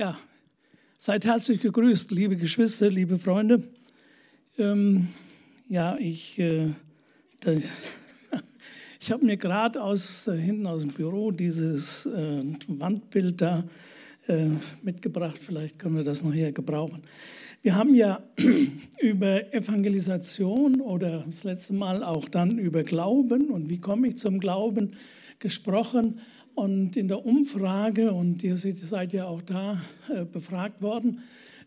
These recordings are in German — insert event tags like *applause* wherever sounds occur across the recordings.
Ja, seid herzlich gegrüßt, liebe Geschwister, liebe Freunde. Ähm, ja, ich, äh, da, *laughs* ich habe mir gerade aus äh, hinten aus dem Büro dieses äh, Wandbild da äh, mitgebracht. Vielleicht können wir das nachher gebrauchen. Wir haben ja *clears throat* über Evangelisation oder das letzte Mal auch dann über Glauben und wie komme ich zum Glauben gesprochen. Und in der Umfrage, und ihr seid ja auch da äh, befragt worden,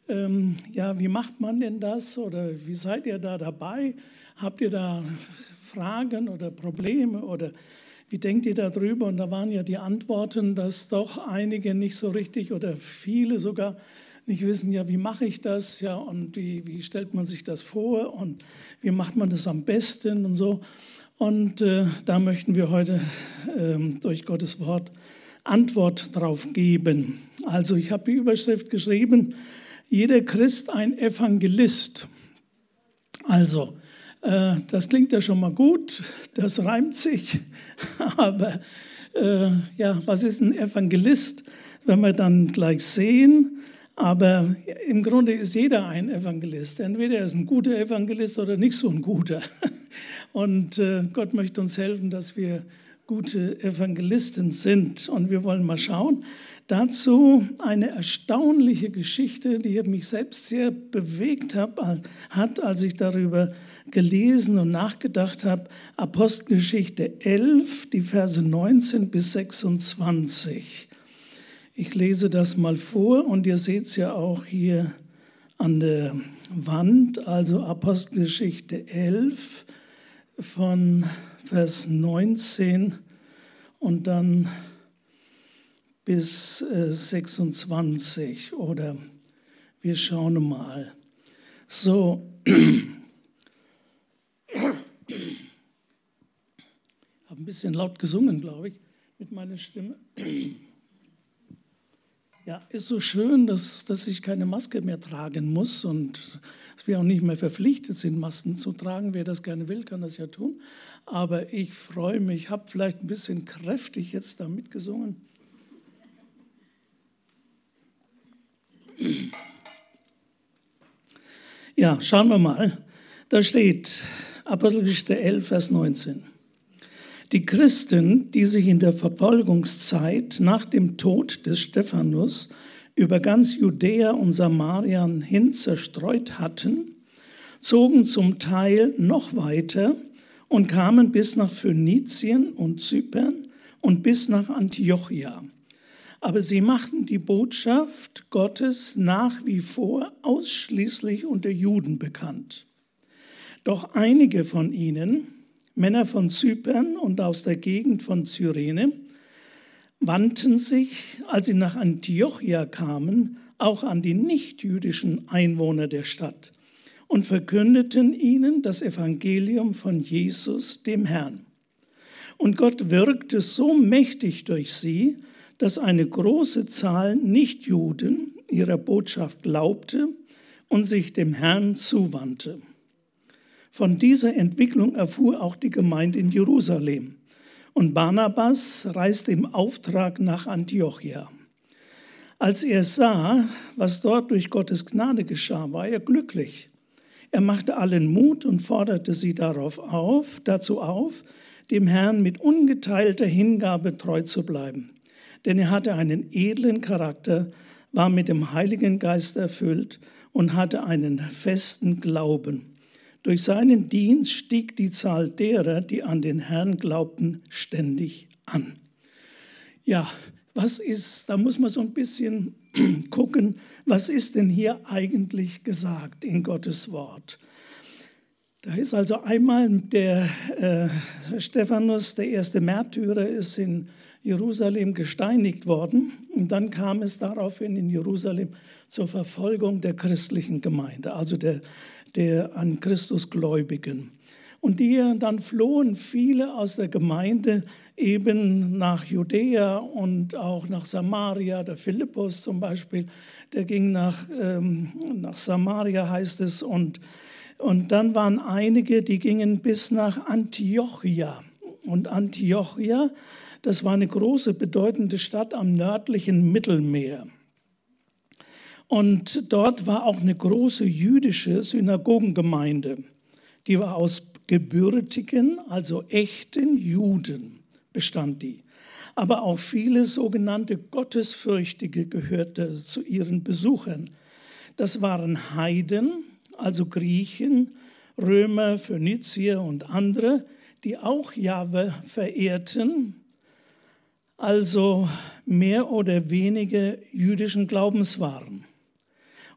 ähm, ja, wie macht man denn das oder wie seid ihr da dabei? Habt ihr da Fragen oder Probleme oder wie denkt ihr darüber? Und da waren ja die Antworten, dass doch einige nicht so richtig oder viele sogar nicht wissen, ja, wie mache ich das? Ja, und wie, wie stellt man sich das vor? Und wie macht man das am besten und so? Und äh, da möchten wir heute äh, durch Gottes Wort Antwort drauf geben. Also ich habe die Überschrift geschrieben, jeder Christ ein Evangelist. Also, äh, das klingt ja schon mal gut, das reimt sich, *laughs* aber äh, ja, was ist ein Evangelist? Wenn wir dann gleich sehen, aber im Grunde ist jeder ein Evangelist. Entweder er ist ein guter Evangelist oder nicht so ein guter. *laughs* Und äh, Gott möchte uns helfen, dass wir gute Evangelisten sind. Und wir wollen mal schauen. Dazu eine erstaunliche Geschichte, die mich selbst sehr bewegt hat, als ich darüber gelesen und nachgedacht habe. Apostelgeschichte 11, die Verse 19 bis 26. Ich lese das mal vor und ihr seht es ja auch hier an der Wand, also Apostelgeschichte 11, von Vers 19 und dann bis 26 äh, oder wir schauen mal. So. *clears throat* Ich habe ein bisschen laut gesungen, glaube ich, mit meiner Stimme. *clears throat* Ja, ist so schön, dass, dass ich keine Maske mehr tragen muss und dass wir auch nicht mehr verpflichtet sind, Masken zu tragen. Wer das gerne will, kann das ja tun. Aber ich freue mich, habe vielleicht ein bisschen kräftig jetzt da mitgesungen. Ja, schauen wir mal. Da steht Apostelgeschichte 11, Vers 19. Die Christen, die sich in der Verfolgungszeit nach dem Tod des Stephanus über ganz Judäa und Samarien hin zerstreut hatten, zogen zum Teil noch weiter und kamen bis nach Phönizien und Zypern und bis nach Antiochia. Aber sie machten die Botschaft Gottes nach wie vor ausschließlich unter Juden bekannt. Doch einige von ihnen, Männer von Zypern und aus der Gegend von Cyrene wandten sich, als sie nach Antiochia kamen, auch an die nichtjüdischen Einwohner der Stadt und verkündeten ihnen das Evangelium von Jesus, dem Herrn. Und Gott wirkte so mächtig durch sie, dass eine große Zahl Nichtjuden ihrer Botschaft glaubte und sich dem Herrn zuwandte. Von dieser Entwicklung erfuhr auch die Gemeinde in Jerusalem. Und Barnabas reiste im Auftrag nach Antiochia. Als er sah, was dort durch Gottes Gnade geschah, war er glücklich. Er machte allen Mut und forderte sie darauf auf, dazu auf, dem Herrn mit ungeteilter Hingabe treu zu bleiben. Denn er hatte einen edlen Charakter, war mit dem Heiligen Geist erfüllt und hatte einen festen Glauben. Durch seinen Dienst stieg die Zahl derer, die an den Herrn glaubten, ständig an. Ja, was ist, da muss man so ein bisschen *clears throat* gucken, was ist denn hier eigentlich gesagt in Gottes Wort? Da ist also einmal der äh, Stephanus, der erste Märtyrer, ist in Jerusalem gesteinigt worden. Und dann kam es daraufhin in Jerusalem zur Verfolgung der christlichen Gemeinde, also der der an Christus Gläubigen. Und die dann flohen viele aus der Gemeinde eben nach Judäa und auch nach Samaria. Der Philippus zum Beispiel, der ging nach, ähm, nach Samaria, heißt es. Und, und dann waren einige, die gingen bis nach Antiochia. Und Antiochia, das war eine große, bedeutende Stadt am nördlichen Mittelmeer. Und dort war auch eine große jüdische Synagogengemeinde. Die war aus gebürtigen, also echten Juden bestand die. Aber auch viele sogenannte Gottesfürchtige gehörten zu ihren Besuchern. Das waren Heiden, also Griechen, Römer, Phönizier und andere, die auch Jahwe verehrten, also mehr oder weniger jüdischen Glaubens waren.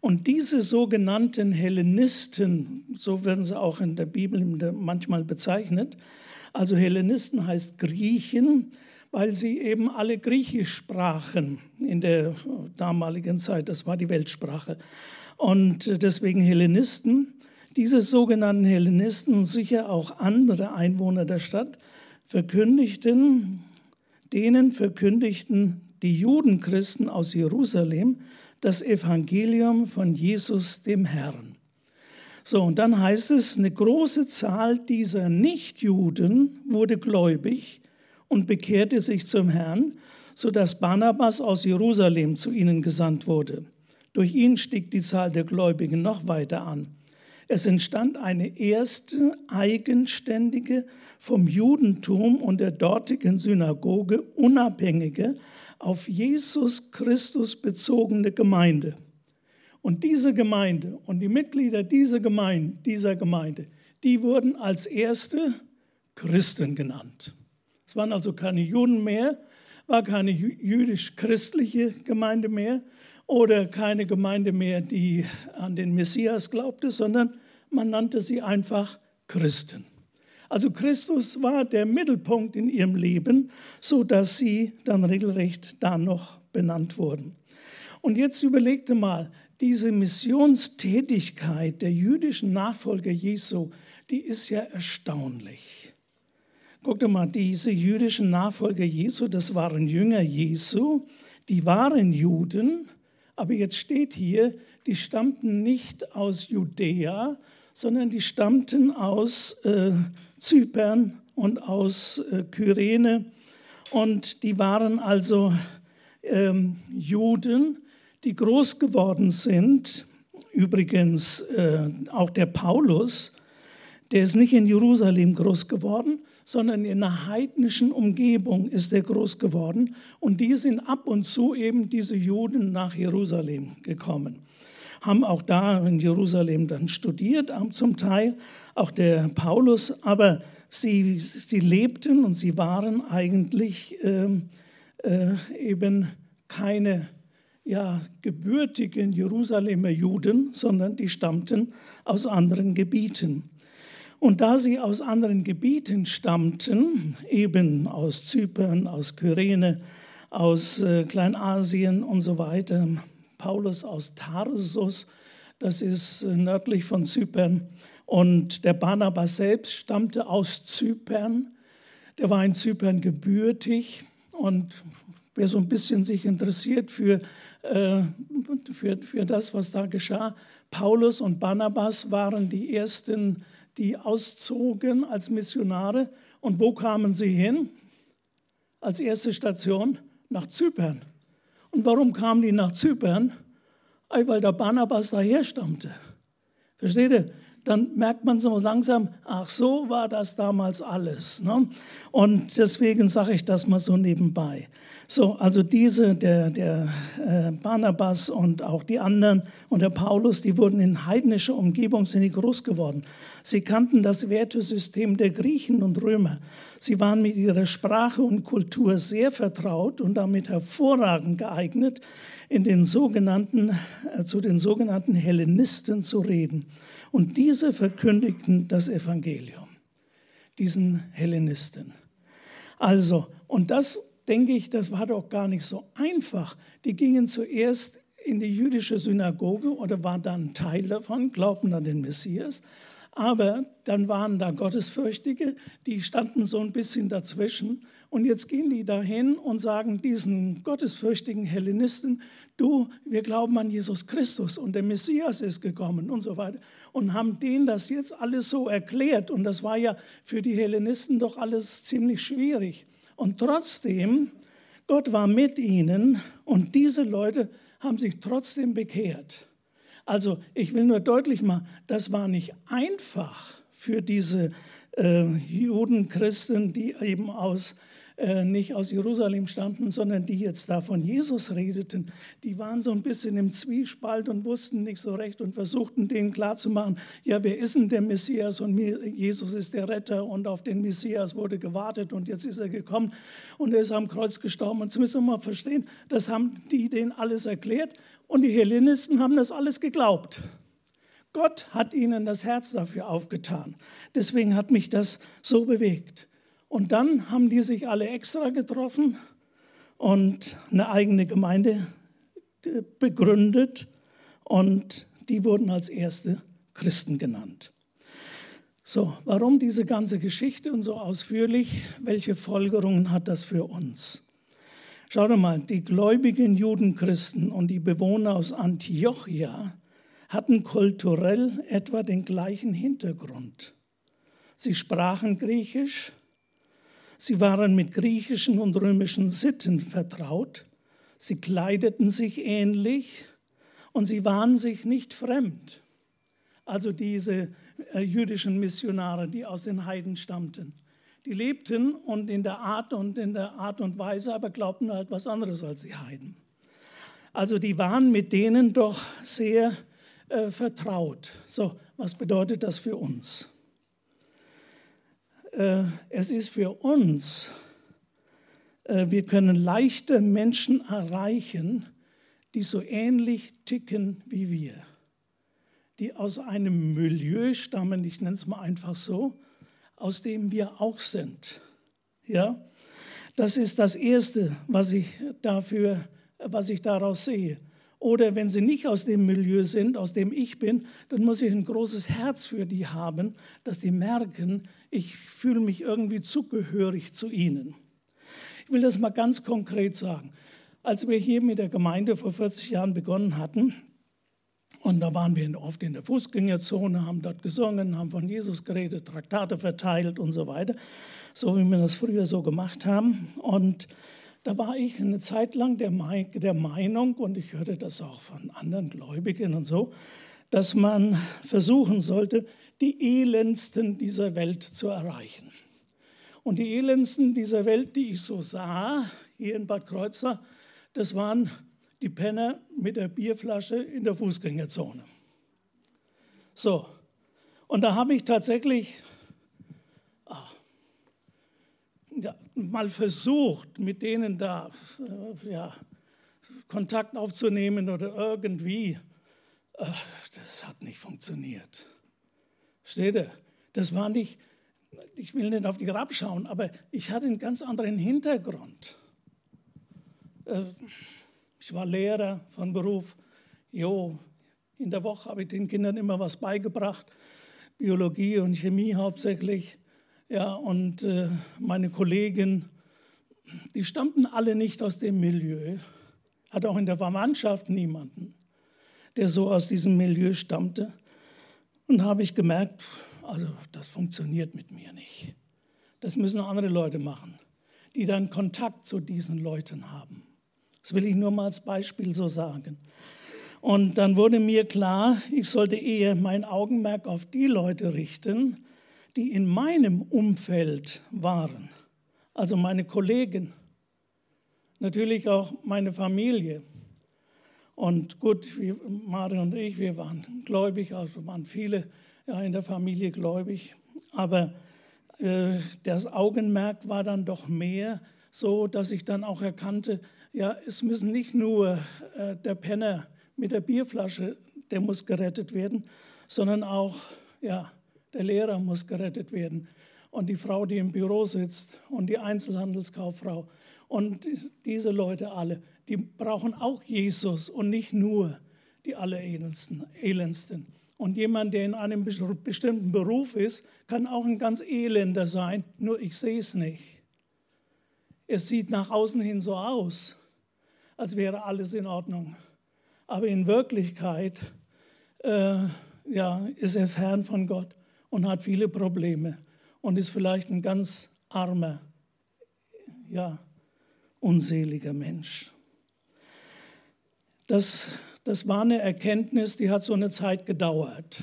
Und diese sogenannten Hellenisten, so werden sie auch in der Bibel manchmal bezeichnet, also Hellenisten heißt Griechen, weil sie eben alle Griechisch sprachen in der damaligen Zeit, das war die Weltsprache. Und deswegen Hellenisten. Diese sogenannten Hellenisten und sicher auch andere Einwohner der Stadt verkündigten, denen verkündigten die Judenchristen aus Jerusalem das Evangelium von Jesus dem Herrn. So, und dann heißt es, eine große Zahl dieser Nichtjuden wurde gläubig und bekehrte sich zum Herrn, sodass Barnabas aus Jerusalem zu ihnen gesandt wurde. Durch ihn stieg die Zahl der Gläubigen noch weiter an. Es entstand eine erste eigenständige, vom Judentum und der dortigen Synagoge unabhängige, auf Jesus Christus bezogene Gemeinde. Und diese Gemeinde und die Mitglieder dieser Gemeinde, dieser Gemeinde, die wurden als erste Christen genannt. Es waren also keine Juden mehr, war keine jüdisch-christliche Gemeinde mehr oder keine Gemeinde mehr, die an den Messias glaubte, sondern man nannte sie einfach Christen. Also Christus war der Mittelpunkt in ihrem Leben, so dass sie dann regelrecht da noch benannt wurden. Und jetzt überlegte mal, diese Missionstätigkeit der jüdischen Nachfolger Jesu, die ist ja erstaunlich. Guckt mal, diese jüdischen Nachfolger Jesu, das waren Jünger Jesu, die waren Juden, aber jetzt steht hier, die stammten nicht aus Judäa, sondern die stammten aus äh, Zypern und aus äh, Kyrene. Und die waren also ähm, Juden, die groß geworden sind. Übrigens äh, auch der Paulus, der ist nicht in Jerusalem groß geworden, sondern in einer heidnischen Umgebung ist er groß geworden. Und die sind ab und zu eben diese Juden nach Jerusalem gekommen. Haben auch da in Jerusalem dann studiert, zum Teil, auch der Paulus, aber sie, sie lebten und sie waren eigentlich äh, äh, eben keine ja, gebürtigen Jerusalemer Juden, sondern die stammten aus anderen Gebieten. Und da sie aus anderen Gebieten stammten, eben aus Zypern, aus Kyrene, aus äh, Kleinasien und so weiter, Paulus aus Tarsus, das ist äh, nördlich von Zypern, und der Barnabas selbst stammte aus Zypern. Der war in Zypern gebürtig und wer so ein bisschen sich interessiert für, äh, für, für das, was da geschah, Paulus und Barnabas waren die ersten, die auszogen als Missionare. Und wo kamen sie hin? Als erste Station nach Zypern. Und warum kamen die nach Zypern? Weil der Barnabas daher stammte. Versteht ihr? dann merkt man so langsam, ach so war das damals alles. Ne? Und deswegen sage ich das mal so nebenbei. So, also diese, der, der äh, Barnabas und auch die anderen und der Paulus, die wurden in heidnischer Umgebung, sind die groß geworden. Sie kannten das Wertesystem der Griechen und Römer. Sie waren mit ihrer Sprache und Kultur sehr vertraut und damit hervorragend geeignet, in den sogenannten, äh, zu den sogenannten Hellenisten zu reden. Und diese verkündigten das Evangelium, diesen Hellenisten. Also, und das denke ich, das war doch gar nicht so einfach. Die gingen zuerst in die jüdische Synagoge oder waren dann Teil davon, glaubten an den Messias. Aber dann waren da Gottesfürchtige, die standen so ein bisschen dazwischen. Und jetzt gehen die dahin und sagen diesen gottesfürchtigen Hellenisten, du, wir glauben an Jesus Christus und der Messias ist gekommen und so weiter. Und haben denen das jetzt alles so erklärt. Und das war ja für die Hellenisten doch alles ziemlich schwierig. Und trotzdem, Gott war mit ihnen und diese Leute haben sich trotzdem bekehrt. Also ich will nur deutlich machen, das war nicht einfach für diese äh, Juden, Christen, die eben aus äh, nicht aus Jerusalem stammten, sondern die jetzt da von Jesus redeten, die waren so ein bisschen im Zwiespalt und wussten nicht so recht und versuchten denen klarzumachen, ja, wer ist denn der Messias? Und Jesus ist der Retter und auf den Messias wurde gewartet und jetzt ist er gekommen und er ist am Kreuz gestorben. Und das müssen wir mal verstehen, das haben die denen alles erklärt und die Hellenisten haben das alles geglaubt. Gott hat ihnen das Herz dafür aufgetan. Deswegen hat mich das so bewegt. Und dann haben die sich alle extra getroffen und eine eigene Gemeinde begründet und die wurden als erste Christen genannt. So, warum diese ganze Geschichte und so ausführlich? Welche Folgerungen hat das für uns? Schaut mal, die gläubigen Judenchristen und die Bewohner aus Antiochia hatten kulturell etwa den gleichen Hintergrund. Sie sprachen Griechisch, Sie waren mit griechischen und römischen Sitten vertraut, sie kleideten sich ähnlich und sie waren sich nicht fremd. Also diese äh, jüdischen Missionare, die aus den Heiden stammten. Die lebten und in der Art und in der Art und Weise, aber glaubten halt was anderes als die Heiden. Also die waren mit denen doch sehr äh, vertraut. So, was bedeutet das für uns? Äh, es ist für uns, äh, wir können leichter Menschen erreichen, die so ähnlich ticken wie wir, die aus einem Milieu stammen, ich nenne es mal einfach so, aus dem wir auch sind. Ja, das ist das Erste, was ich dafür, was ich daraus sehe. Oder wenn sie nicht aus dem Milieu sind, aus dem ich bin, dann muss ich ein großes Herz für die haben, dass die merken, ich fühle mich irgendwie zugehörig zu ihnen. Ich will das mal ganz konkret sagen. Als wir hier mit der Gemeinde vor 40 Jahren begonnen hatten, und da waren wir oft in der Fußgängerzone, haben dort gesungen, haben von Jesus geredet, Traktate verteilt und so weiter, so wie wir das früher so gemacht haben. Und da war ich eine Zeit lang der, Meinung, und ich hörte das auch von anderen Gläubigen und so, dass man versuchen sollte, die Elendsten dieser Welt zu erreichen. Und die Elendsten dieser Welt, die ich so sah, hier in Bad Kreuzer, das waren die Penner mit der Bierflasche in der Fußgängerzone. So, und da habe ich tatsächlich ja, mal versucht, mit denen da äh, ja, Kontakt aufzunehmen oder irgendwie. Äh, das hat nicht funktioniert. Steht ihr? Das war nicht, ich will nicht auf die Grab schauen, aber ich hatte einen ganz anderen Hintergrund. Äh, ich war Lehrer von Beruf. Jo, in der Woche habe ich den Kindern immer was beigebracht. Biologie und Chemie hauptsächlich. Ja, und äh, meine Kollegen, die stammten alle nicht aus dem Milieu. Hat auch in der Verwandtschaft niemanden, der so aus diesem Milieu stammte. Und habe ich gemerkt, also das funktioniert mit mir nicht. Das müssen andere Leute machen, die dann Kontakt zu diesen Leuten haben. Das will ich nur mal als Beispiel so sagen. Und dann wurde mir klar, ich sollte eher mein Augenmerk auf die Leute richten, die in meinem Umfeld waren, also meine Kollegen, natürlich auch meine Familie. Und gut, wir, Mario und ich, wir waren gläubig, also waren viele ja, in der Familie gläubig, aber äh, das Augenmerk war dann doch mehr so, dass ich dann auch erkannte, ja, es müssen nicht nur äh, der Penner mit der Bierflasche, der muss gerettet werden, sondern auch ja, der Lehrer muss gerettet werden. Und die Frau, die im Büro sitzt und die Einzelhandelskauffrau. Und diese Leute alle, die brauchen auch Jesus und nicht nur die Allerelendsten. Und jemand, der in einem bestimmten Beruf ist, kann auch ein ganz elender sein, nur ich sehe es nicht. Es sieht nach außen hin so aus, als wäre alles in Ordnung. Aber in Wirklichkeit äh, ja, ist er fern von Gott und hat viele Probleme und ist vielleicht ein ganz armer, ja, unseliger Mensch. Das, das war eine Erkenntnis, die hat so eine Zeit gedauert,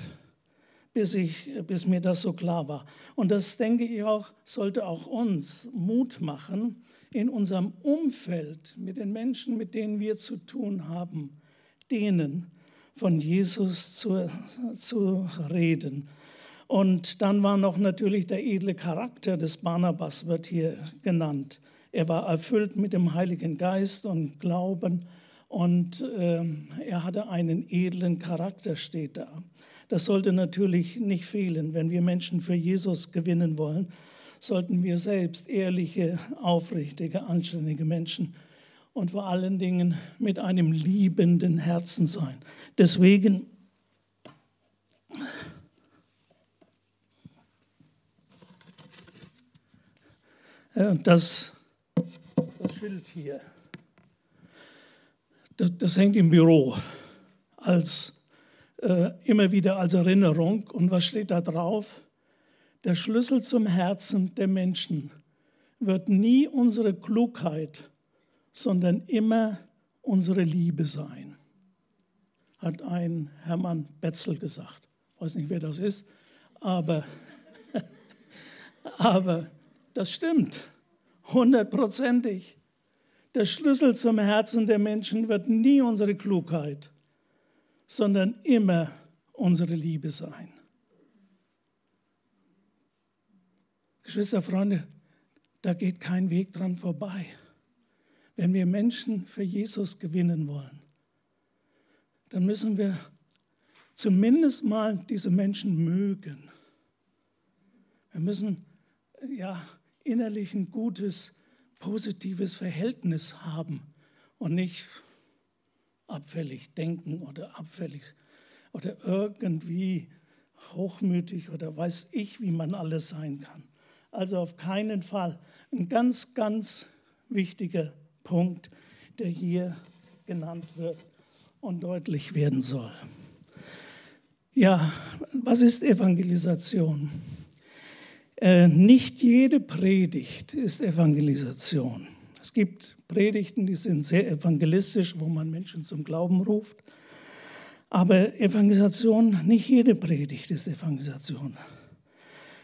bis, ich, bis mir das so klar war. Und das, denke ich auch, sollte auch uns Mut machen, in unserem Umfeld, mit den Menschen, mit denen wir zu tun haben, denen von Jesus zu, zu reden. Und dann war noch natürlich der edle Charakter des Barnabas, wird hier genannt. Er war erfüllt mit dem Heiligen Geist und Glauben und äh, er hatte einen edlen Charakter, steht da. Das sollte natürlich nicht fehlen, wenn wir Menschen für Jesus gewinnen wollen sollten wir selbst ehrliche, aufrichtige, anständige Menschen und vor allen Dingen mit einem liebenden Herzen sein. Deswegen das, das Schild hier, das, das hängt im Büro als äh, immer wieder als Erinnerung. Und was steht da drauf? Der Schlüssel zum Herzen der Menschen wird nie unsere Klugheit, sondern immer unsere Liebe sein, hat ein Hermann Betzel gesagt. Ich weiß nicht, wer das ist, aber, *laughs* aber das stimmt, hundertprozentig. Der Schlüssel zum Herzen der Menschen wird nie unsere Klugheit, sondern immer unsere Liebe sein. Geschwister, Freunde, da geht kein Weg dran vorbei. Wenn wir Menschen für Jesus gewinnen wollen, dann müssen wir zumindest mal diese Menschen mögen. Wir müssen ja innerlich ein gutes, positives Verhältnis haben und nicht abfällig denken oder abfällig oder irgendwie hochmütig oder weiß ich, wie man alles sein kann. Also auf keinen Fall. Ein ganz, ganz wichtiger Punkt, der hier genannt wird und deutlich werden soll. Ja, was ist Evangelisation? Äh, nicht jede Predigt ist Evangelisation. Es gibt Predigten, die sind sehr evangelistisch, wo man Menschen zum Glauben ruft. Aber Evangelisation, nicht jede Predigt ist Evangelisation.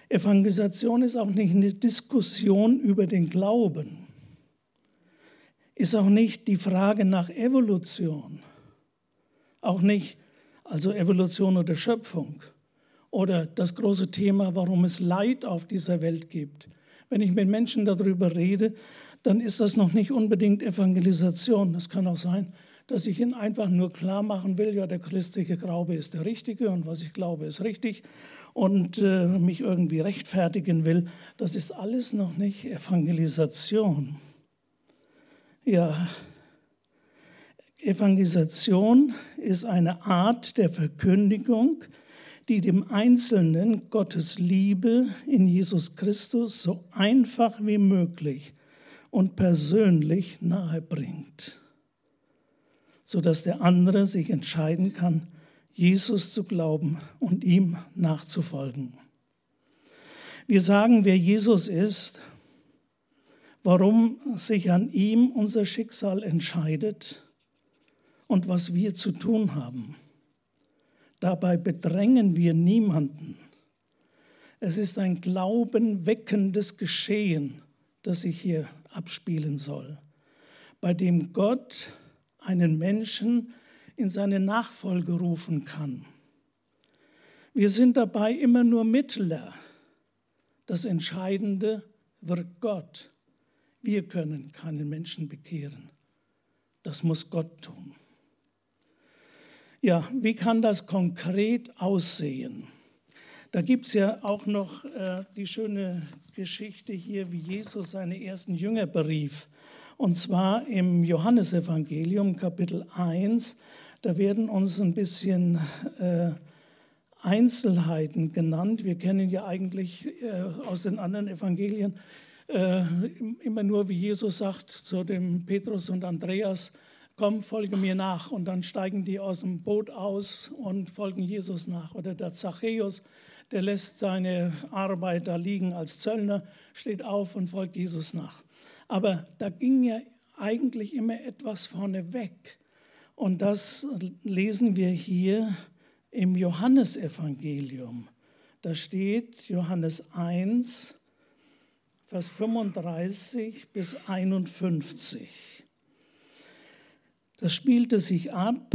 Evangelisation ist auch nicht eine Diskussion über den Glauben, ist auch nicht die Frage nach Evolution, auch nicht also Evolution oder Schöpfung oder das große Thema, warum es Leid auf dieser Welt gibt. Wenn ich mit Menschen darüber rede, dann ist das noch nicht unbedingt Evangelisation. Es kann auch sein, dass ich ihnen einfach nur klar machen will, ja, der christliche Glaube ist der richtige und was ich glaube ist richtig und äh, mich irgendwie rechtfertigen will, das ist alles noch nicht Evangelisation. Ja, Evangelisation ist eine Art der Verkündigung, die dem Einzelnen Gottes Liebe in Jesus Christus so einfach wie möglich und persönlich nahebringt, sodass der andere sich entscheiden kann, Jesus zu glauben und ihm nachzufolgen. Wir sagen, wer Jesus ist, warum sich an ihm unser Schicksal entscheidet und was wir zu tun haben. Dabei bedrängen wir niemanden. Es ist ein glaubenweckendes Geschehen, das sich hier abspielen soll, bei dem Gott einen Menschen in seine Nachfolge rufen kann. Wir sind dabei immer nur Mittler. Das Entscheidende wird Gott. Wir können keinen Menschen bekehren. Das muss Gott tun. Ja, wie kann das konkret aussehen? Da gibt es ja auch noch äh, die schöne Geschichte hier, wie Jesus seine ersten Jünger berief. Und zwar im Johannesevangelium Kapitel 1, da werden uns ein bisschen äh, Einzelheiten genannt. Wir kennen ja eigentlich äh, aus den anderen Evangelien äh, immer nur, wie Jesus sagt zu dem Petrus und Andreas, komm, folge mir nach. Und dann steigen die aus dem Boot aus und folgen Jesus nach. Oder der Zachäus, der lässt seine Arbeit da liegen als Zöllner, steht auf und folgt Jesus nach. Aber da ging ja eigentlich immer etwas vorne weg. Und das lesen wir hier im Johannesevangelium. Da steht Johannes 1, Vers 35 bis 51. Das spielte sich ab,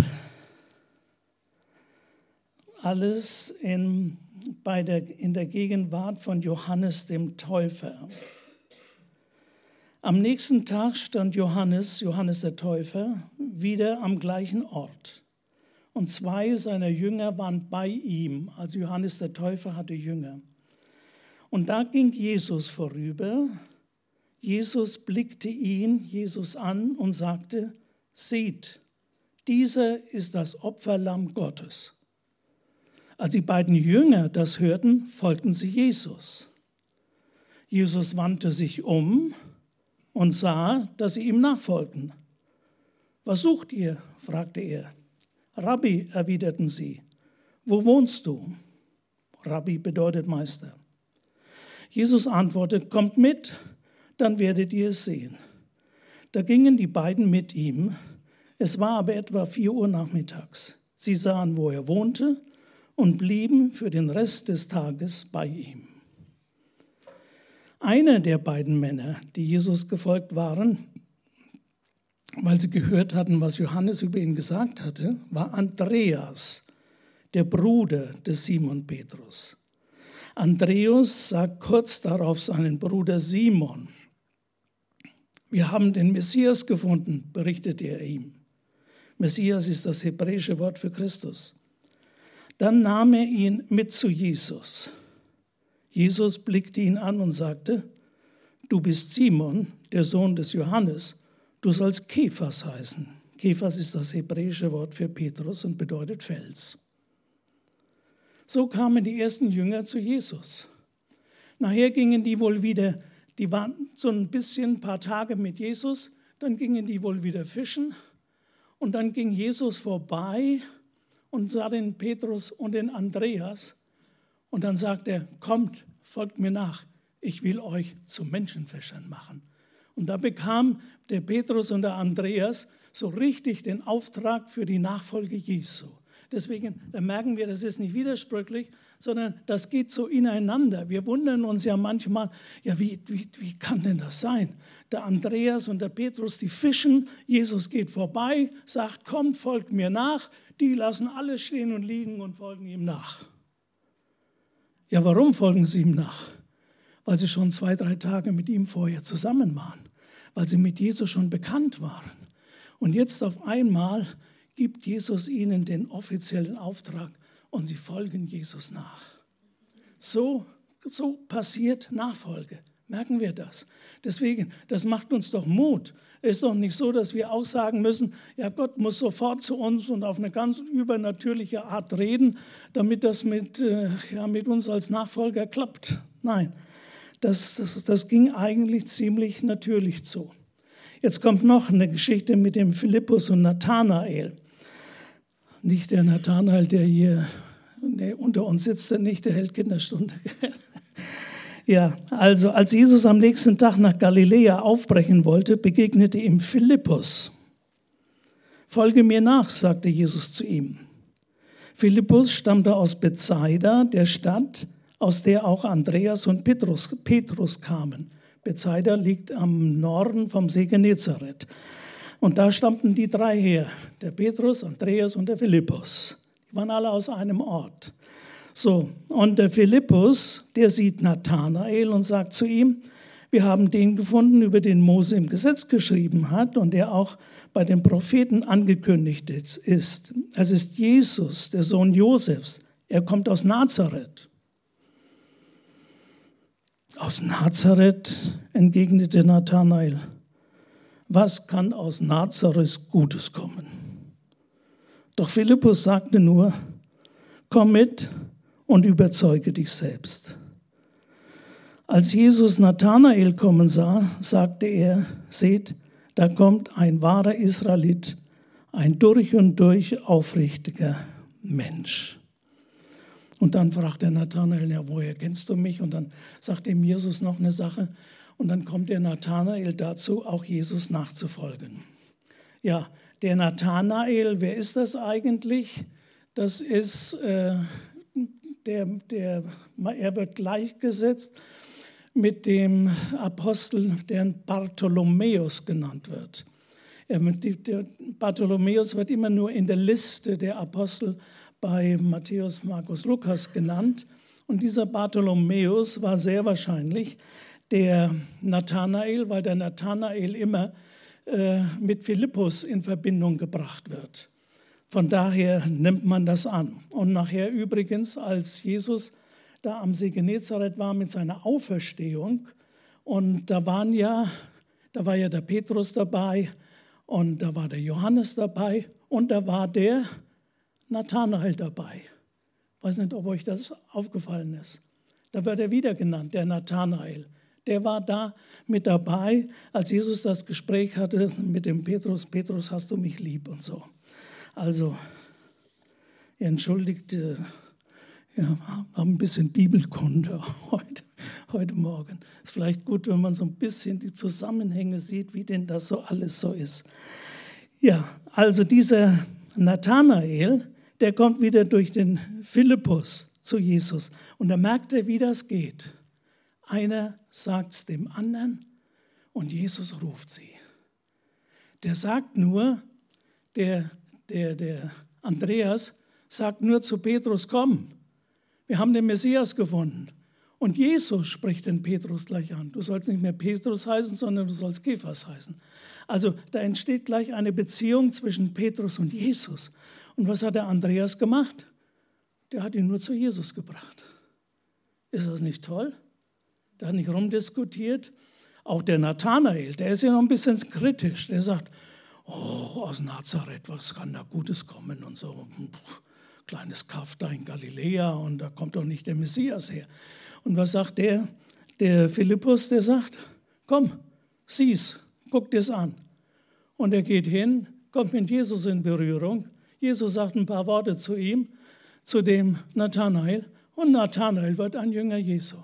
alles in, bei der, in der Gegenwart von Johannes dem Täufer. Am nächsten Tag stand Johannes, Johannes der Täufer, wieder am gleichen Ort. Und zwei seiner Jünger waren bei ihm. Also Johannes der Täufer hatte Jünger. Und da ging Jesus vorüber. Jesus blickte ihn, Jesus an und sagte, seht, dieser ist das Opferlamm Gottes. Als die beiden Jünger das hörten, folgten sie Jesus. Jesus wandte sich um und sah, dass sie ihm nachfolgten. Was sucht ihr? fragte er. Rabbi, erwiderten sie, wo wohnst du? Rabbi bedeutet Meister. Jesus antwortete, kommt mit, dann werdet ihr es sehen. Da gingen die beiden mit ihm. Es war aber etwa vier Uhr nachmittags. Sie sahen, wo er wohnte und blieben für den Rest des Tages bei ihm. Einer der beiden Männer, die Jesus gefolgt waren, weil sie gehört hatten, was Johannes über ihn gesagt hatte, war Andreas, der Bruder des Simon Petrus. Andreas sagt kurz darauf seinen Bruder Simon, wir haben den Messias gefunden, berichtet er ihm. Messias ist das hebräische Wort für Christus. Dann nahm er ihn mit zu Jesus. Jesus blickte ihn an und sagte, du bist Simon, der Sohn des Johannes, du sollst Kephas heißen. Kephas ist das hebräische Wort für Petrus und bedeutet Fels. So kamen die ersten Jünger zu Jesus. Nachher gingen die wohl wieder die waren so ein bisschen, ein paar Tage mit Jesus, dann gingen die wohl wieder fischen und dann ging Jesus vorbei und sah den Petrus und den Andreas und dann sagt er, kommt, folgt mir nach, ich will euch zu Menschenfischern machen. Und da bekam der Petrus und der Andreas so richtig den Auftrag für die Nachfolge Jesu. Deswegen da merken wir, das ist nicht widersprüchlich, sondern das geht so ineinander. Wir wundern uns ja manchmal, ja, wie, wie, wie kann denn das sein? Der Andreas und der Petrus, die fischen, Jesus geht vorbei, sagt, kommt, folgt mir nach. Die lassen alles stehen und liegen und folgen ihm nach. Ja, warum folgen sie ihm nach? Weil sie schon zwei, drei Tage mit ihm vorher zusammen waren, weil sie mit Jesus schon bekannt waren. Und jetzt auf einmal gibt Jesus ihnen den offiziellen Auftrag und sie folgen Jesus nach. So, so passiert Nachfolge. Merken wir das? Deswegen, das macht uns doch Mut. Ist doch nicht so, dass wir auch sagen müssen, ja, Gott muss sofort zu uns und auf eine ganz übernatürliche Art reden, damit das mit, äh, ja, mit uns als Nachfolger klappt. Nein, das, das, das ging eigentlich ziemlich natürlich zu. Jetzt kommt noch eine Geschichte mit dem Philippus und Nathanael nicht der Nathanael, der hier der unter uns sitzt, der nicht, der hält Kinderstunde. Ja, also als Jesus am nächsten Tag nach Galiläa aufbrechen wollte, begegnete ihm Philippus. Folge mir nach, sagte Jesus zu ihm. Philippus stammte aus Bethsaida, der Stadt, aus der auch Andreas und Petrus, Petrus kamen. Bethsaida liegt am Norden vom See Genezareth. Und da stammten die drei her, der Petrus, Andreas und der Philippus. Die waren alle aus einem Ort. So, und der Philippus, der sieht Nathanael und sagt zu ihm, wir haben den gefunden, über den Mose im Gesetz geschrieben hat und der auch bei den Propheten angekündigt ist. Es ist Jesus, der Sohn Josefs. Er kommt aus Nazareth. Aus Nazareth entgegnete Nathanael was kann aus Nazareth Gutes kommen? Doch Philippus sagte nur, komm mit und überzeuge dich selbst. Als Jesus Nathanael kommen sah, sagte er, seht, da kommt ein wahrer Israelit, ein durch und durch aufrichtiger Mensch. Und dann fragte Nathanael, ja, woher kennst du mich? Und dann sagte ihm Jesus noch eine Sache. Und dann kommt der Nathanael dazu, auch Jesus nachzufolgen. Ja, der Nathanael, wer ist das eigentlich? Das ist äh, der, der, er wird gleichgesetzt mit dem Apostel, der Bartholomäus genannt wird. Der Bartholomäus wird immer nur in der Liste der Apostel bei Matthäus, Markus, Lukas genannt. Und dieser Bartholomäus war sehr wahrscheinlich der Nathanael, weil der Nathanael immer äh, mit Philippus in Verbindung gebracht wird. Von daher nimmt man das an. Und nachher übrigens, als Jesus da am See Genezareth war mit seiner Auferstehung, und da waren ja, da war ja der Petrus dabei und da war der Johannes dabei und da war der Nathanael dabei. Ich weiß nicht, ob euch das aufgefallen ist. Da wird er wieder genannt, der Nathanael. Der war da mit dabei, als Jesus das Gespräch hatte mit dem Petrus. Petrus, hast du mich lieb und so. Also, entschuldigt, ja, wir haben ein bisschen Bibelkunde *laughs* heute, heute Morgen. Ist vielleicht gut, wenn man so ein bisschen die Zusammenhänge sieht, wie denn das so alles so ist. Ja, also dieser Nathanael, der kommt wieder durch den Philippus zu Jesus und da merkt er, wie das geht. Einer sagt es dem anderen und Jesus ruft sie. Der sagt nur, der der, der Andreas sagt nur zu Petrus, komm, wir haben den Messias gefunden. Und Jesus spricht den Petrus gleich an. Du sollst nicht mehr Petrus heißen, sondern du sollst Kephas heißen. Also da entsteht gleich eine Beziehung zwischen Petrus und Jesus. Und was hat der Andreas gemacht? Der hat ihn nur zu Jesus gebracht. Ist das nicht toll? Der hat nicht rumdiskutiert. Auch der Nathanael, der ist ja noch ein bisschen kritisch. Der sagt, oh, aus Nazareth, was kann da Gutes kommen und so. Kleines Kaff da in Galiläa und da kommt doch nicht der Messias her. Und was sagt der? Der Philippus, der sagt, komm, sieh's, guck dir's an. Und er geht hin, kommt mit Jesus in Berührung. Jesus sagt ein paar Worte zu ihm, zu dem Nathanael. Und Nathanael wird ein Jünger Jesu.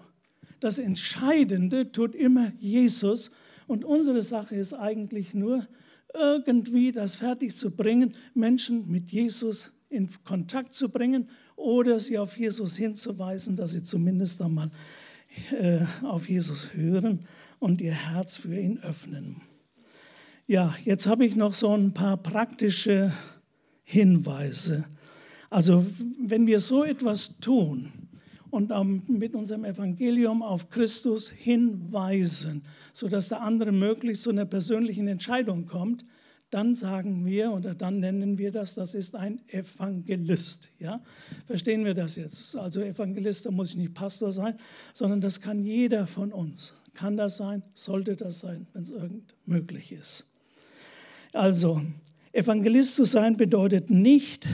Das Entscheidende tut immer Jesus. Und unsere Sache ist eigentlich nur, irgendwie das fertig zu bringen, Menschen mit Jesus in Kontakt zu bringen oder sie auf Jesus hinzuweisen, dass sie zumindest einmal äh, auf Jesus hören und ihr Herz für ihn öffnen. Ja, jetzt habe ich noch so ein paar praktische Hinweise. Also wenn wir so etwas tun, und mit unserem Evangelium auf Christus hinweisen, sodass der andere möglichst zu einer persönlichen Entscheidung kommt, dann sagen wir oder dann nennen wir das, das ist ein Evangelist. Ja? Verstehen wir das jetzt? Also Evangelist, da muss ich nicht Pastor sein, sondern das kann jeder von uns. Kann das sein, sollte das sein, wenn es irgend möglich ist. Also, Evangelist zu sein bedeutet nicht,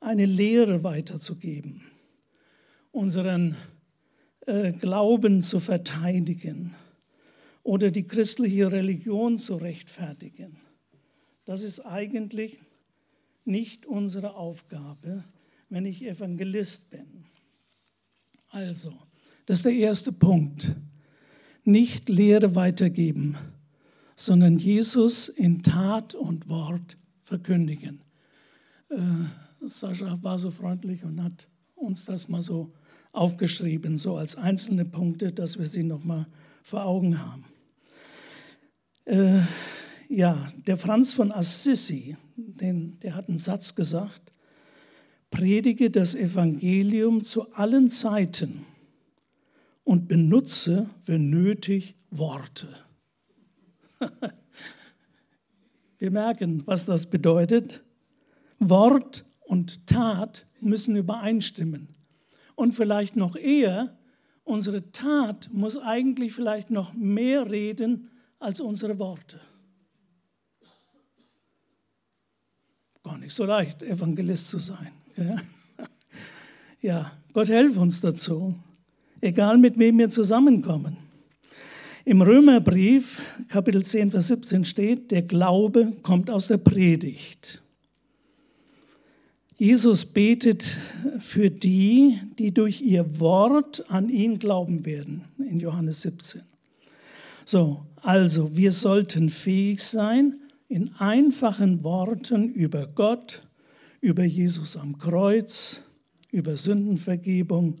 eine Lehre weiterzugeben unseren äh, Glauben zu verteidigen oder die christliche Religion zu rechtfertigen. Das ist eigentlich nicht unsere Aufgabe, wenn ich Evangelist bin. Also, das ist der erste Punkt. Nicht Lehre weitergeben, sondern Jesus in Tat und Wort verkündigen. Äh, Sascha war so freundlich und hat uns das mal so aufgeschrieben, so als einzelne Punkte, dass wir sie nochmal vor Augen haben. Äh, ja, der Franz von Assisi, den, der hat einen Satz gesagt, predige das Evangelium zu allen Zeiten und benutze, wenn nötig, Worte. *laughs* Wir merken, was das bedeutet. Wort und Tat müssen übereinstimmen. Und vielleicht noch eher, unsere Tat muss eigentlich vielleicht noch mehr reden als unsere Worte. Gar nicht so leicht, Evangelist zu sein. Ja, *laughs* Gott helfe uns dazu, egal mit wem wir zusammenkommen. Im Römerbrief, Kapitel 10, Vers 17 steht, der Glaube kommt aus der Predigt. Jesus betet für die, die durch ihr Wort an ihn glauben werden, in Johannes 17. So, also wir sollten fähig sein, in einfachen Worten über Gott, über Jesus am Kreuz, über Sündenvergebung,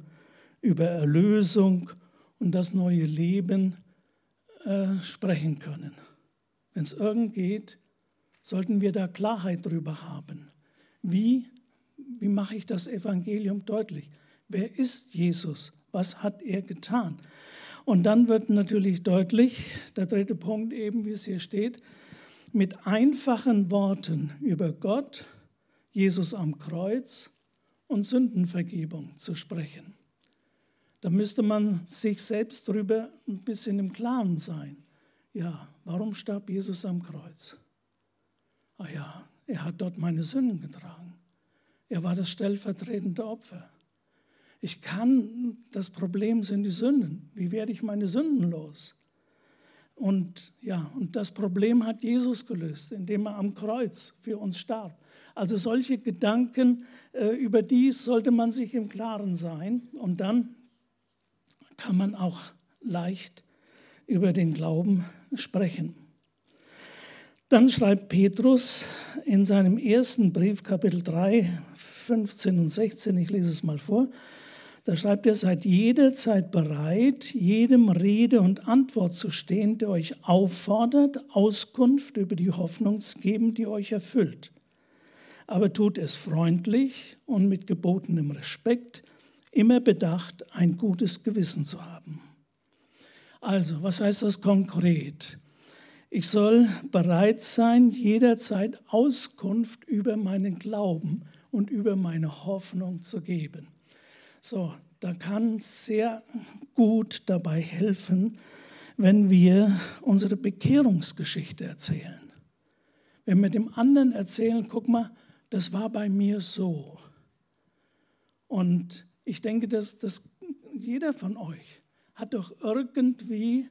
über Erlösung und das neue Leben äh, sprechen können. Wenn es irgend geht, sollten wir da Klarheit drüber haben. Wie, wie mache ich das Evangelium deutlich? Wer ist Jesus? Was hat er getan? Und dann wird natürlich deutlich, der dritte Punkt eben, wie es hier steht, mit einfachen Worten über Gott, Jesus am Kreuz und Sündenvergebung zu sprechen. Da müsste man sich selbst darüber ein bisschen im Klaren sein. Ja, warum starb Jesus am Kreuz? Ah ja, er hat dort meine Sünden getragen. Er war das stellvertretende Opfer. Ich kann, das Problem sind die Sünden. Wie werde ich meine Sünden los? Und ja, und das Problem hat Jesus gelöst, indem er am Kreuz für uns starb. Also solche Gedanken, äh, über die sollte man sich im Klaren sein. Und dann kann man auch leicht über den Glauben sprechen. Dann schreibt Petrus in seinem ersten Brief, Kapitel 3, 15 und 16, ich lese es mal vor, da schreibt er, seid jederzeit bereit, jedem Rede und Antwort zu stehen, der euch auffordert, Auskunft über die Hoffnung zu geben, die euch erfüllt. Aber tut es freundlich und mit gebotenem Respekt, immer bedacht, ein gutes Gewissen zu haben. Also, was heißt das konkret? Ich soll bereit sein, jederzeit Auskunft über meinen Glauben und über meine Hoffnung zu geben. So, da kann sehr gut dabei helfen, wenn wir unsere Bekehrungsgeschichte erzählen. Wenn wir dem anderen erzählen, guck mal, das war bei mir so. Und ich denke, dass, dass jeder von euch hat doch irgendwie,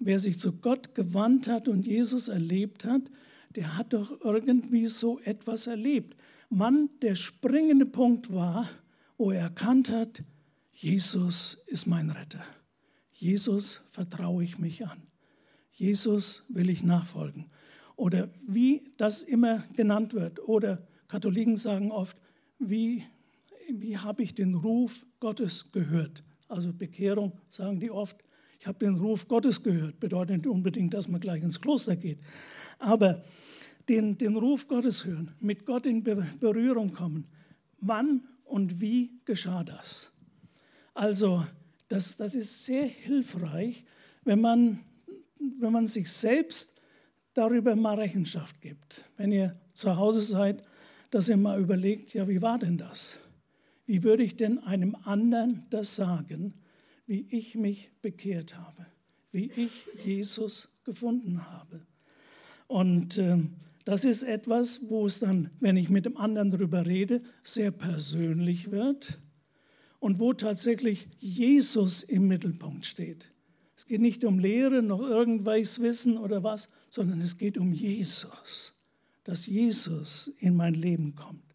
wer sich zu Gott gewandt hat und Jesus erlebt hat, der hat doch irgendwie so etwas erlebt. Mann, der springende Punkt war, wo er erkannt hat, Jesus ist mein Retter. Jesus vertraue ich mich an. Jesus will ich nachfolgen. Oder wie das immer genannt wird. Oder Katholiken sagen oft, wie wie habe ich den Ruf Gottes gehört? Also Bekehrung sagen die oft, ich habe den Ruf Gottes gehört. Bedeutet nicht unbedingt, dass man gleich ins Kloster geht. Aber den, den Ruf Gottes hören, mit Gott in Berührung kommen. Wann und wie geschah das? Also das, das ist sehr hilfreich, wenn man, wenn man sich selbst darüber mal Rechenschaft gibt. Wenn ihr zu Hause seid, dass ihr mal überlegt, ja, wie war denn das? Wie würde ich denn einem anderen das sagen, wie ich mich bekehrt habe, wie ich Jesus gefunden habe? Und äh, das ist etwas, wo es dann, wenn ich mit dem anderen darüber rede, sehr persönlich wird und wo tatsächlich Jesus im Mittelpunkt steht. Es geht nicht um Lehre, noch irgendwelches Wissen oder was, sondern es geht um Jesus, dass Jesus in mein Leben kommt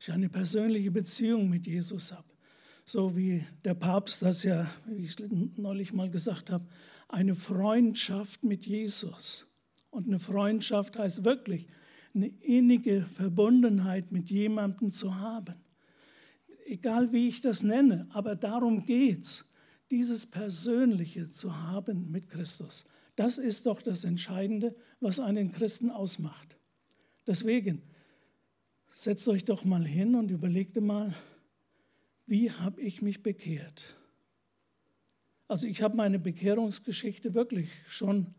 ich eine persönliche Beziehung mit Jesus habe. So wie der Papst das ja, wie ich neulich mal gesagt habe, eine Freundschaft mit Jesus. Und eine Freundschaft heißt wirklich, eine innige Verbundenheit mit jemandem zu haben. Egal wie ich das nenne, aber darum geht es, dieses Persönliche zu haben mit Christus. Das ist doch das Entscheidende, was einen Christen ausmacht. Deswegen, Setzt euch doch mal hin und überlegt mal, wie habe ich mich bekehrt? Also ich habe meine Bekehrungsgeschichte wirklich schon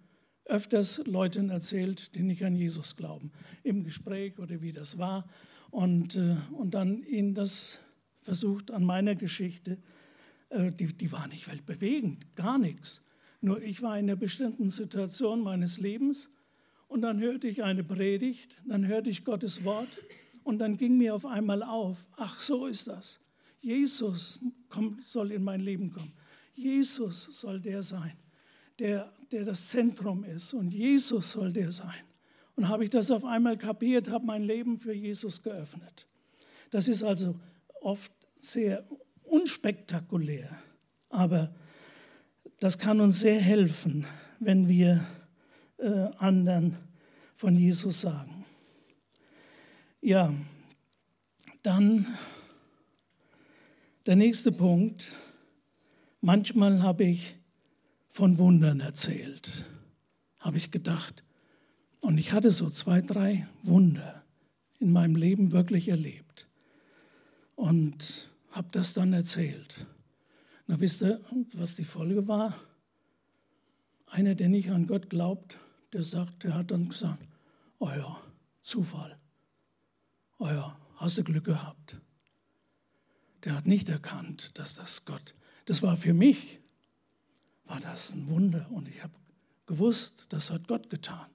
öfters Leuten erzählt, die nicht an Jesus glauben, im Gespräch oder wie das war. Und, äh, und dann ihnen das versucht an meiner Geschichte. Äh, die, die war nicht weltbewegend, gar nichts. Nur ich war in einer bestimmten Situation meines Lebens und dann hörte ich eine Predigt, dann hörte ich Gottes Wort und dann ging mir auf einmal auf, ach so ist das. Jesus kommt, soll in mein Leben kommen. Jesus soll der sein, der, der das Zentrum ist. Und Jesus soll der sein. Und habe ich das auf einmal kapiert, habe mein Leben für Jesus geöffnet. Das ist also oft sehr unspektakulär, aber das kann uns sehr helfen, wenn wir äh, anderen von Jesus sagen. Ja, dann der nächste Punkt. Manchmal habe ich von Wundern erzählt, habe ich gedacht. Und ich hatte so zwei, drei Wunder in meinem Leben wirklich erlebt. Und habe das dann erzählt. Na, wisst ihr, was die Folge war? Einer, der nicht an Gott glaubt, der sagt, der hat dann gesagt, oh ja, Zufall. Oh ja, hast du Glück gehabt. Der hat nicht erkannt, dass das Gott, das war für mich, war das ein Wunder. Und ich habe gewusst, das hat Gott getan.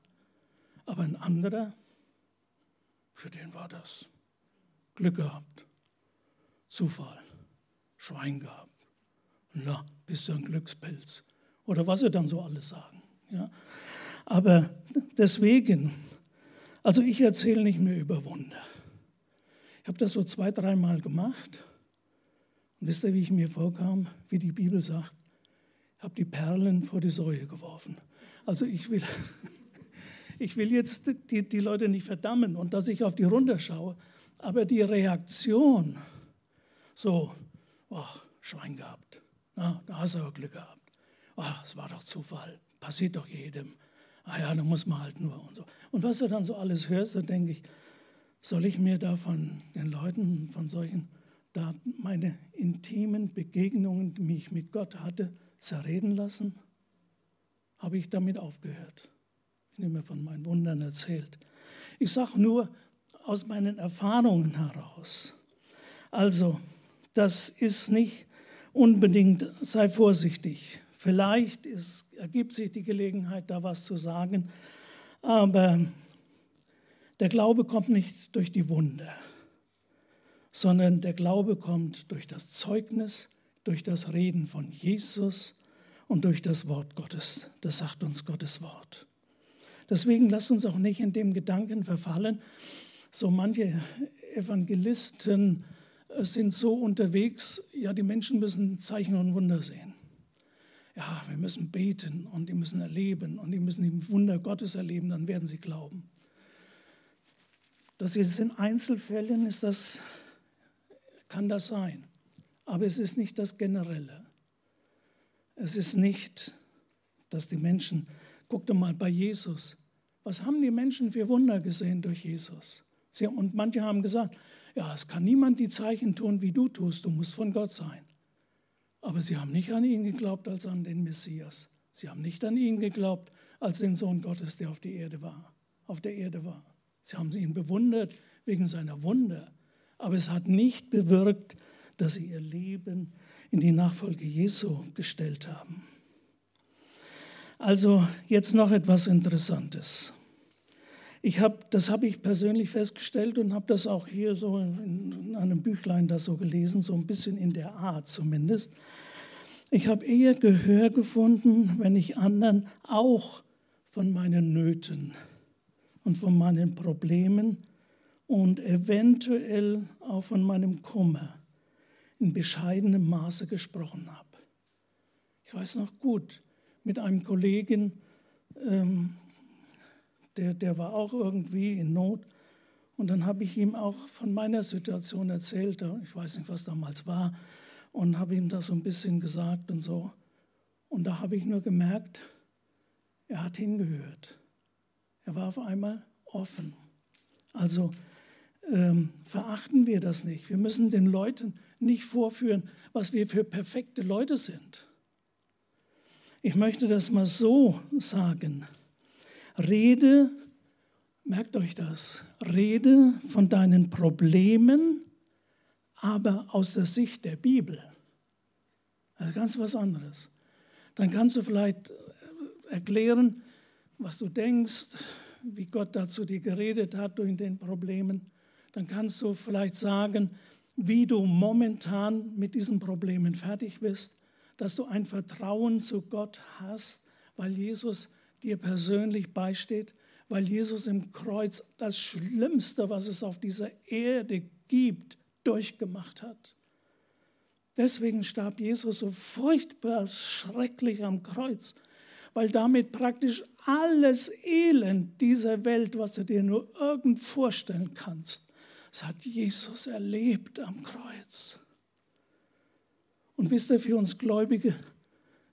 Aber ein anderer, für den war das Glück gehabt, Zufall, Schwein gehabt. Na, bist du ein Glückspilz. Oder was sie dann so alles sagen. Ja. Aber deswegen, also ich erzähle nicht mehr über Wunder. Ich habe das so zwei, dreimal gemacht. Und wisst ihr, wie ich mir vorkam? Wie die Bibel sagt, habe die Perlen vor die Säue geworfen. Also ich will, *laughs* ich will jetzt die, die Leute nicht verdammen und dass ich auf die runterschaue, aber die Reaktion, so, ach, Schwein gehabt, na, da hast du aber Glück gehabt. Ach, es war doch Zufall, passiert doch jedem. Ah ja, da muss man halt nur und so. Und was du dann so alles hörst, da denke ich, soll ich mir da von den Leuten, von solchen, da meine intimen Begegnungen, die ich mit Gott hatte, zerreden lassen? Habe ich damit aufgehört? Ich nehme von meinen Wundern erzählt. Ich sage nur aus meinen Erfahrungen heraus. Also, das ist nicht unbedingt, sei vorsichtig. Vielleicht ist, ergibt sich die Gelegenheit, da was zu sagen, aber der Glaube kommt nicht durch die Wunder, sondern der Glaube kommt durch das Zeugnis, durch das Reden von Jesus und durch das Wort Gottes. Das sagt uns Gottes Wort. Deswegen lasst uns auch nicht in dem Gedanken verfallen, so manche Evangelisten äh, sind so unterwegs, ja, die Menschen müssen Zeichen und Wunder sehen. Ja, wir müssen beten und die müssen erleben und die müssen die Wunder Gottes erleben, dann werden sie glauben. Das ist in Einzelfällen ist das, kann das sein. Aber es ist nicht das Generelle. Es ist nicht, dass die Menschen, guck doch mal bei Jesus, was haben die Menschen für Wunder gesehen durch Jesus? Sie, und manche haben gesagt, ja, es kann niemand die Zeichen tun, wie du tust, du musst von Gott sein. Aber sie haben nicht an ihn geglaubt als an den Messias. Sie haben nicht an ihn geglaubt als den Sohn Gottes, der auf, die Erde war, auf der Erde war. Sie haben ihn bewundert wegen seiner Wunder. Aber es hat nicht bewirkt, dass sie ihr Leben in die Nachfolge Jesu gestellt haben. Also jetzt noch etwas Interessantes. Ich hab, das habe ich persönlich festgestellt und habe das auch hier so in, in einem Büchlein da so gelesen, so ein bisschen in der Art zumindest. Ich habe eher Gehör gefunden, wenn ich anderen auch von meinen Nöten und von meinen Problemen und eventuell auch von meinem Kummer in bescheidenem Maße gesprochen habe. Ich weiß noch gut, mit einem Kollegen, ähm, der, der war auch irgendwie in Not. Und dann habe ich ihm auch von meiner Situation erzählt. Ich weiß nicht, was damals war. Und habe ihm das so ein bisschen gesagt und so. Und da habe ich nur gemerkt, er hat hingehört. Er war auf einmal offen. Also ähm, verachten wir das nicht. Wir müssen den Leuten nicht vorführen, was wir für perfekte Leute sind. Ich möchte das mal so sagen. Rede, merkt euch das, rede von deinen Problemen, aber aus der Sicht der Bibel. Das ist ganz was anderes. Dann kannst du vielleicht erklären, was du denkst, wie Gott dazu dir geredet hat durch den Problemen. Dann kannst du vielleicht sagen, wie du momentan mit diesen Problemen fertig bist, dass du ein Vertrauen zu Gott hast, weil Jesus dir persönlich beisteht, weil Jesus im Kreuz das Schlimmste, was es auf dieser Erde gibt, durchgemacht hat. Deswegen starb Jesus so furchtbar schrecklich am Kreuz, weil damit praktisch alles Elend dieser Welt, was du dir nur irgend vorstellen kannst, das hat Jesus erlebt am Kreuz. Und wisst ihr, für uns Gläubige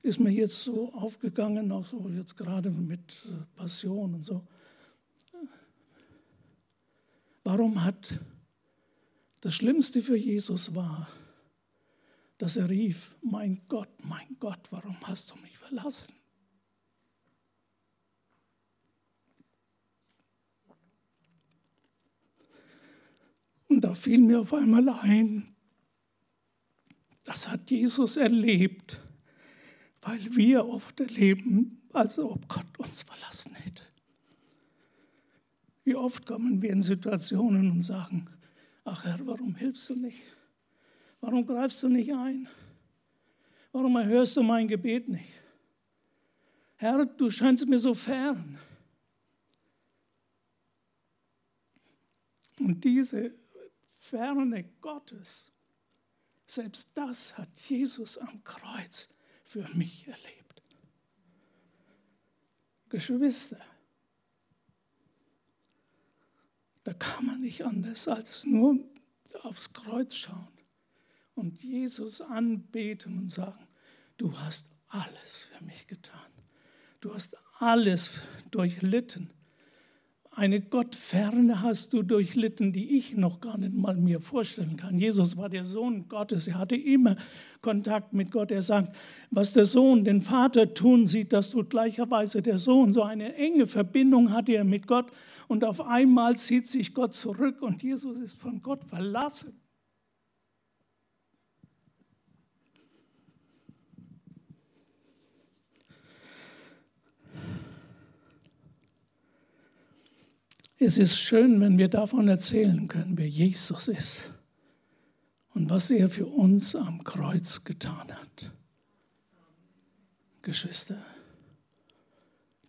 ist mir jetzt so aufgegangen, auch so jetzt gerade mit äh, Passion und so. Warum hat das Schlimmste für Jesus war, dass er rief, mein Gott, mein Gott, warum hast du mich verlassen? Und da fiel mir auf einmal ein, das hat Jesus erlebt, weil wir oft erleben, als ob Gott uns verlassen hätte. Wie oft kommen wir in Situationen und sagen, ach Herr, warum hilfst du nicht? Warum greifst du nicht ein? Warum erhörst du mein Gebet nicht? Herr, du scheinst mir so fern. Und diese Ferne Gottes, selbst das hat Jesus am Kreuz für mich erlebt. Geschwister, da kann man nicht anders als nur aufs Kreuz schauen und Jesus anbeten und sagen, du hast alles für mich getan. Du hast alles durchlitten eine Gottferne hast du durchlitten, die ich noch gar nicht mal mir vorstellen kann. Jesus war der Sohn Gottes. Er hatte immer Kontakt mit Gott. Er sagt, was der Sohn den Vater tun sieht, das tut gleicherweise der Sohn. So eine enge Verbindung hatte er mit Gott. Und auf einmal zieht sich Gott zurück und Jesus ist von Gott verlassen. Es ist schön, wenn wir davon erzählen können, wer Jesus ist und was er für uns am Kreuz getan hat. Geschwister,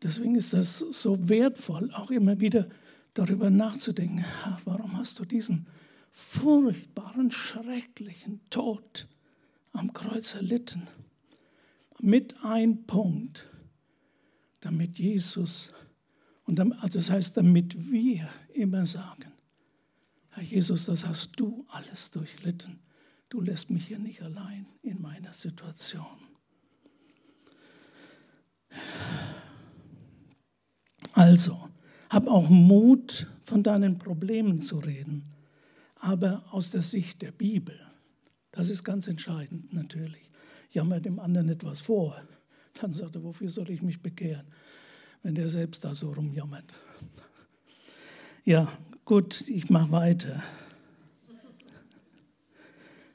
deswegen ist das so wertvoll, auch immer wieder darüber nachzudenken, warum hast du diesen furchtbaren, schrecklichen Tod am Kreuz erlitten? Mit ein Punkt, damit Jesus und also das heißt, damit wir immer sagen, Herr Jesus, das hast du alles durchlitten. Du lässt mich hier nicht allein in meiner Situation. Also, hab auch Mut, von deinen Problemen zu reden, aber aus der Sicht der Bibel. Das ist ganz entscheidend natürlich. Jammer dem anderen etwas vor, dann sagt er, wofür soll ich mich bekehren? Wenn der selbst da so rumjammert. Ja, gut, ich mache weiter.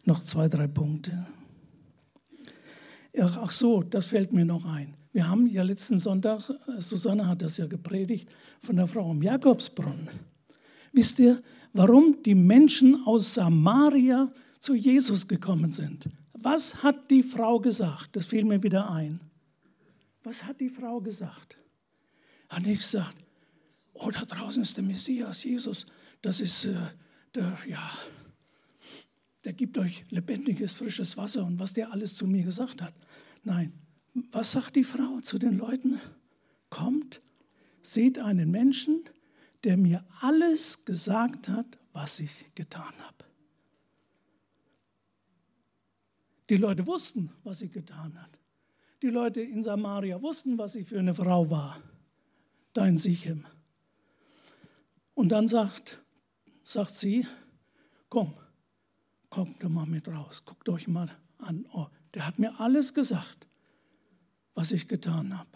Noch zwei, drei Punkte. Ach so, das fällt mir noch ein. Wir haben ja letzten Sonntag, Susanne hat das ja gepredigt, von der Frau am Jakobsbrunnen. Wisst ihr, warum die Menschen aus Samaria zu Jesus gekommen sind? Was hat die Frau gesagt? Das fiel mir wieder ein. Was hat die Frau gesagt? Hat nicht gesagt, oh, da draußen ist der Messias, Jesus, das ist äh, der, ja, der gibt euch lebendiges, frisches Wasser und was der alles zu mir gesagt hat. Nein, was sagt die Frau zu den Leuten? Kommt, seht einen Menschen, der mir alles gesagt hat, was ich getan habe. Die Leute wussten, was sie getan hat. Die Leute in Samaria wussten, was sie für eine Frau war dein Sichem. Und dann sagt, sagt sie, komm, kommt mal mit raus, guckt euch mal an. Oh, der hat mir alles gesagt, was ich getan habe.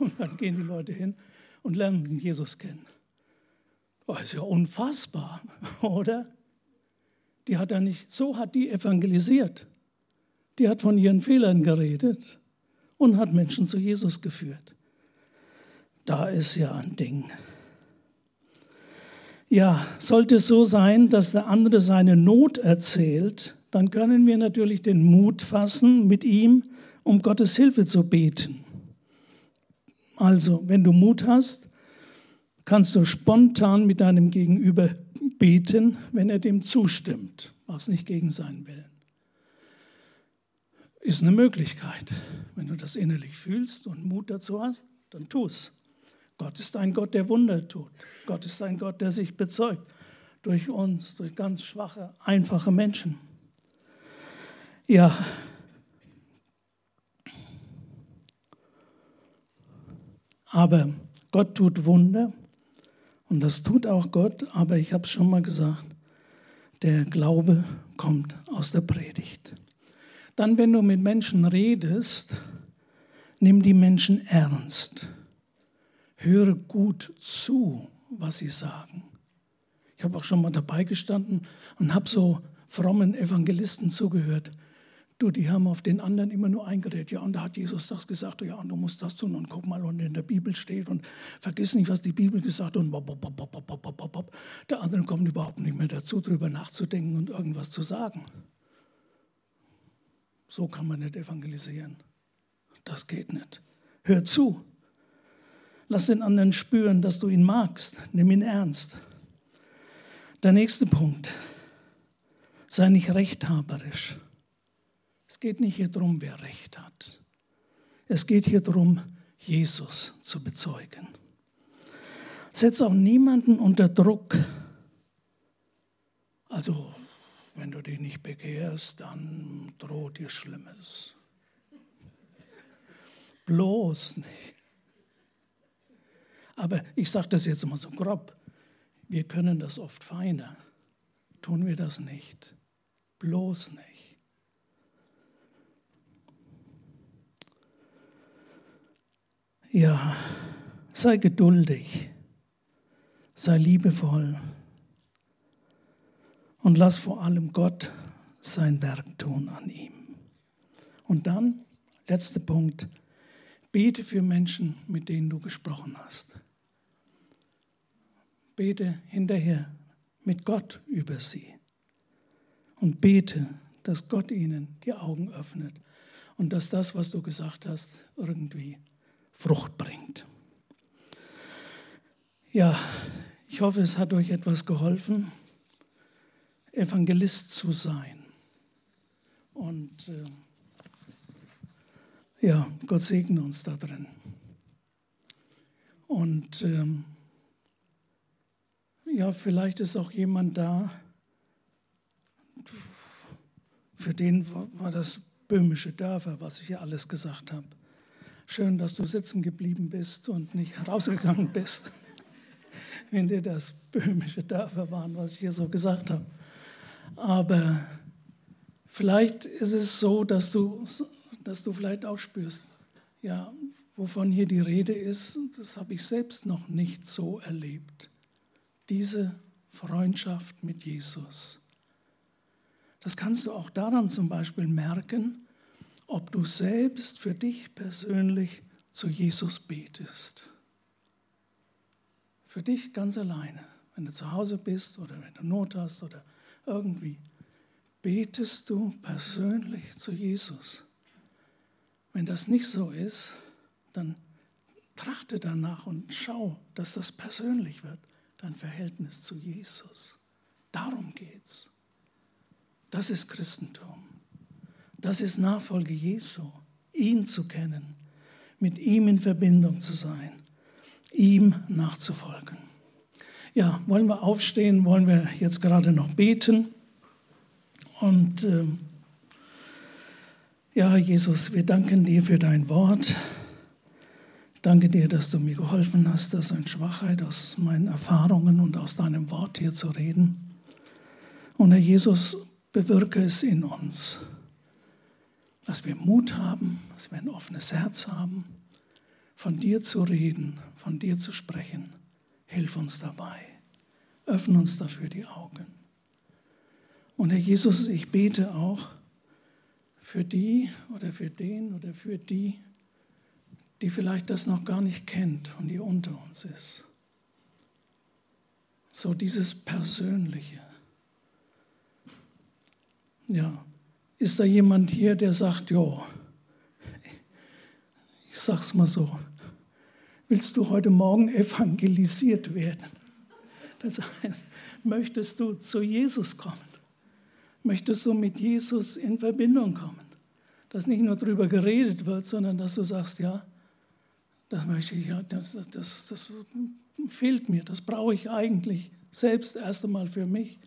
Und dann gehen die Leute hin und lernen Jesus kennen. Oh, ist ja unfassbar, *laughs* oder? Die hat er nicht, so hat die evangelisiert. Die hat von ihren Fehlern geredet und hat Menschen zu Jesus geführt. Da ist ja ein Ding. Ja, sollte es so sein, dass der andere seine Not erzählt, dann können wir natürlich den Mut fassen, mit ihm um Gottes Hilfe zu beten. Also, wenn du Mut hast, kannst du spontan mit deinem Gegenüber beten, wenn er dem zustimmt, was nicht gegen seinen Willen. ist eine Möglichkeit. Wenn du das innerlich fühlst und Mut dazu hast, dann tu es. Gott ist ein Gott, der Wunder tut. Gott ist ein Gott, der sich bezeugt durch uns, durch ganz schwache, einfache Menschen. Ja. Aber Gott tut Wunder und das tut auch Gott, aber ich habe es schon mal gesagt, der Glaube kommt aus der Predigt. Dann, wenn du mit Menschen redest, nimm die Menschen ernst. Höre gut zu, was sie sagen. Ich habe auch schon mal dabei gestanden und habe so frommen Evangelisten zugehört. Du, die haben auf den anderen immer nur eingeredet. Ja, und da hat Jesus das gesagt. Ja, und du musst das tun. Und guck mal, was in der Bibel steht. Und vergiss nicht, was die Bibel gesagt hat. Und bop, bop, bop, der andere kommt überhaupt nicht mehr dazu, darüber nachzudenken und irgendwas zu sagen. So kann man nicht evangelisieren. Das geht nicht. Hör zu. Lass den anderen spüren, dass du ihn magst. Nimm ihn ernst. Der nächste Punkt. Sei nicht rechthaberisch. Es geht nicht hier darum, wer Recht hat. Es geht hier darum, Jesus zu bezeugen. Setz auch niemanden unter Druck. Also wenn du dich nicht bekehrst, dann droht dir Schlimmes. Bloß nicht. Aber ich sage das jetzt mal so grob. Wir können das oft feiner. Tun wir das nicht. Bloß nicht. Ja, sei geduldig. Sei liebevoll und lass vor allem Gott sein Werk tun an ihm. Und dann, letzter Punkt, bete für Menschen, mit denen du gesprochen hast. Bete hinterher mit Gott über sie und bete, dass Gott ihnen die Augen öffnet und dass das, was du gesagt hast, irgendwie Frucht bringt. Ja, ich hoffe, es hat euch etwas geholfen. Evangelist zu sein. Und äh, ja, Gott segne uns da drin. Und ähm, ja, vielleicht ist auch jemand da, für den war das böhmische Dörfer, was ich hier alles gesagt habe. Schön, dass du sitzen geblieben bist und nicht rausgegangen bist, *laughs* wenn dir das böhmische Dörfer waren, was ich hier so gesagt habe. Aber vielleicht ist es so, dass du, dass du vielleicht auch spürst, ja, wovon hier die Rede ist, das habe ich selbst noch nicht so erlebt. Diese Freundschaft mit Jesus. Das kannst du auch daran zum Beispiel merken, ob du selbst für dich persönlich zu Jesus betest. Für dich ganz alleine, wenn du zu Hause bist oder wenn du Not hast oder irgendwie. Betest du persönlich zu Jesus? Wenn das nicht so ist, dann trachte danach und schau, dass das persönlich wird, dein Verhältnis zu Jesus. Darum geht's. Das ist Christentum. Das ist Nachfolge Jesu, ihn zu kennen, mit ihm in Verbindung zu sein, ihm nachzufolgen. Ja, wollen wir aufstehen? Wollen wir jetzt gerade noch beten? Und äh, ja, Jesus, wir danken dir für dein Wort. Danke dir, dass du mir geholfen hast, aus in Schwachheit, aus meinen Erfahrungen und aus deinem Wort hier zu reden. Und Herr Jesus, bewirke es in uns, dass wir Mut haben, dass wir ein offenes Herz haben, von dir zu reden, von dir zu sprechen Hilf uns dabei. Öffne uns dafür die Augen. Und Herr Jesus, ich bete auch für die oder für den oder für die, die vielleicht das noch gar nicht kennt und die unter uns ist. So dieses Persönliche. Ja, ist da jemand hier, der sagt, ja, ich sag's mal so, willst du heute Morgen evangelisiert werden. Das heißt, möchtest du zu Jesus kommen? Möchtest du mit Jesus in Verbindung kommen? dass nicht nur darüber geredet wird, sondern dass du sagst, ja, das möchte ich, das, das, das fehlt mir, das brauche ich eigentlich selbst erst einmal für mich.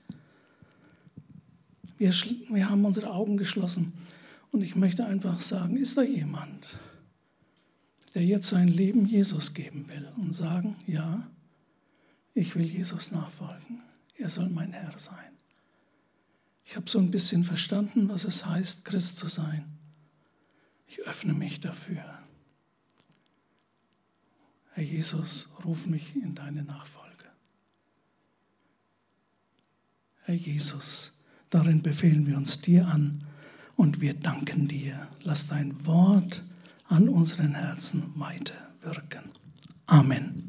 Wir, wir haben unsere Augen geschlossen und ich möchte einfach sagen, ist da jemand, der jetzt sein Leben Jesus geben will und sagen, ja, ich will Jesus nachfolgen, er soll mein Herr sein. Ich habe so ein bisschen verstanden, was es heißt, Christ zu sein. Ich öffne mich dafür. Herr Jesus, ruf mich in deine Nachfolge. Herr Jesus, darin befehlen wir uns dir an und wir danken dir. Lass dein Wort an unseren Herzen weiter wirken. Amen.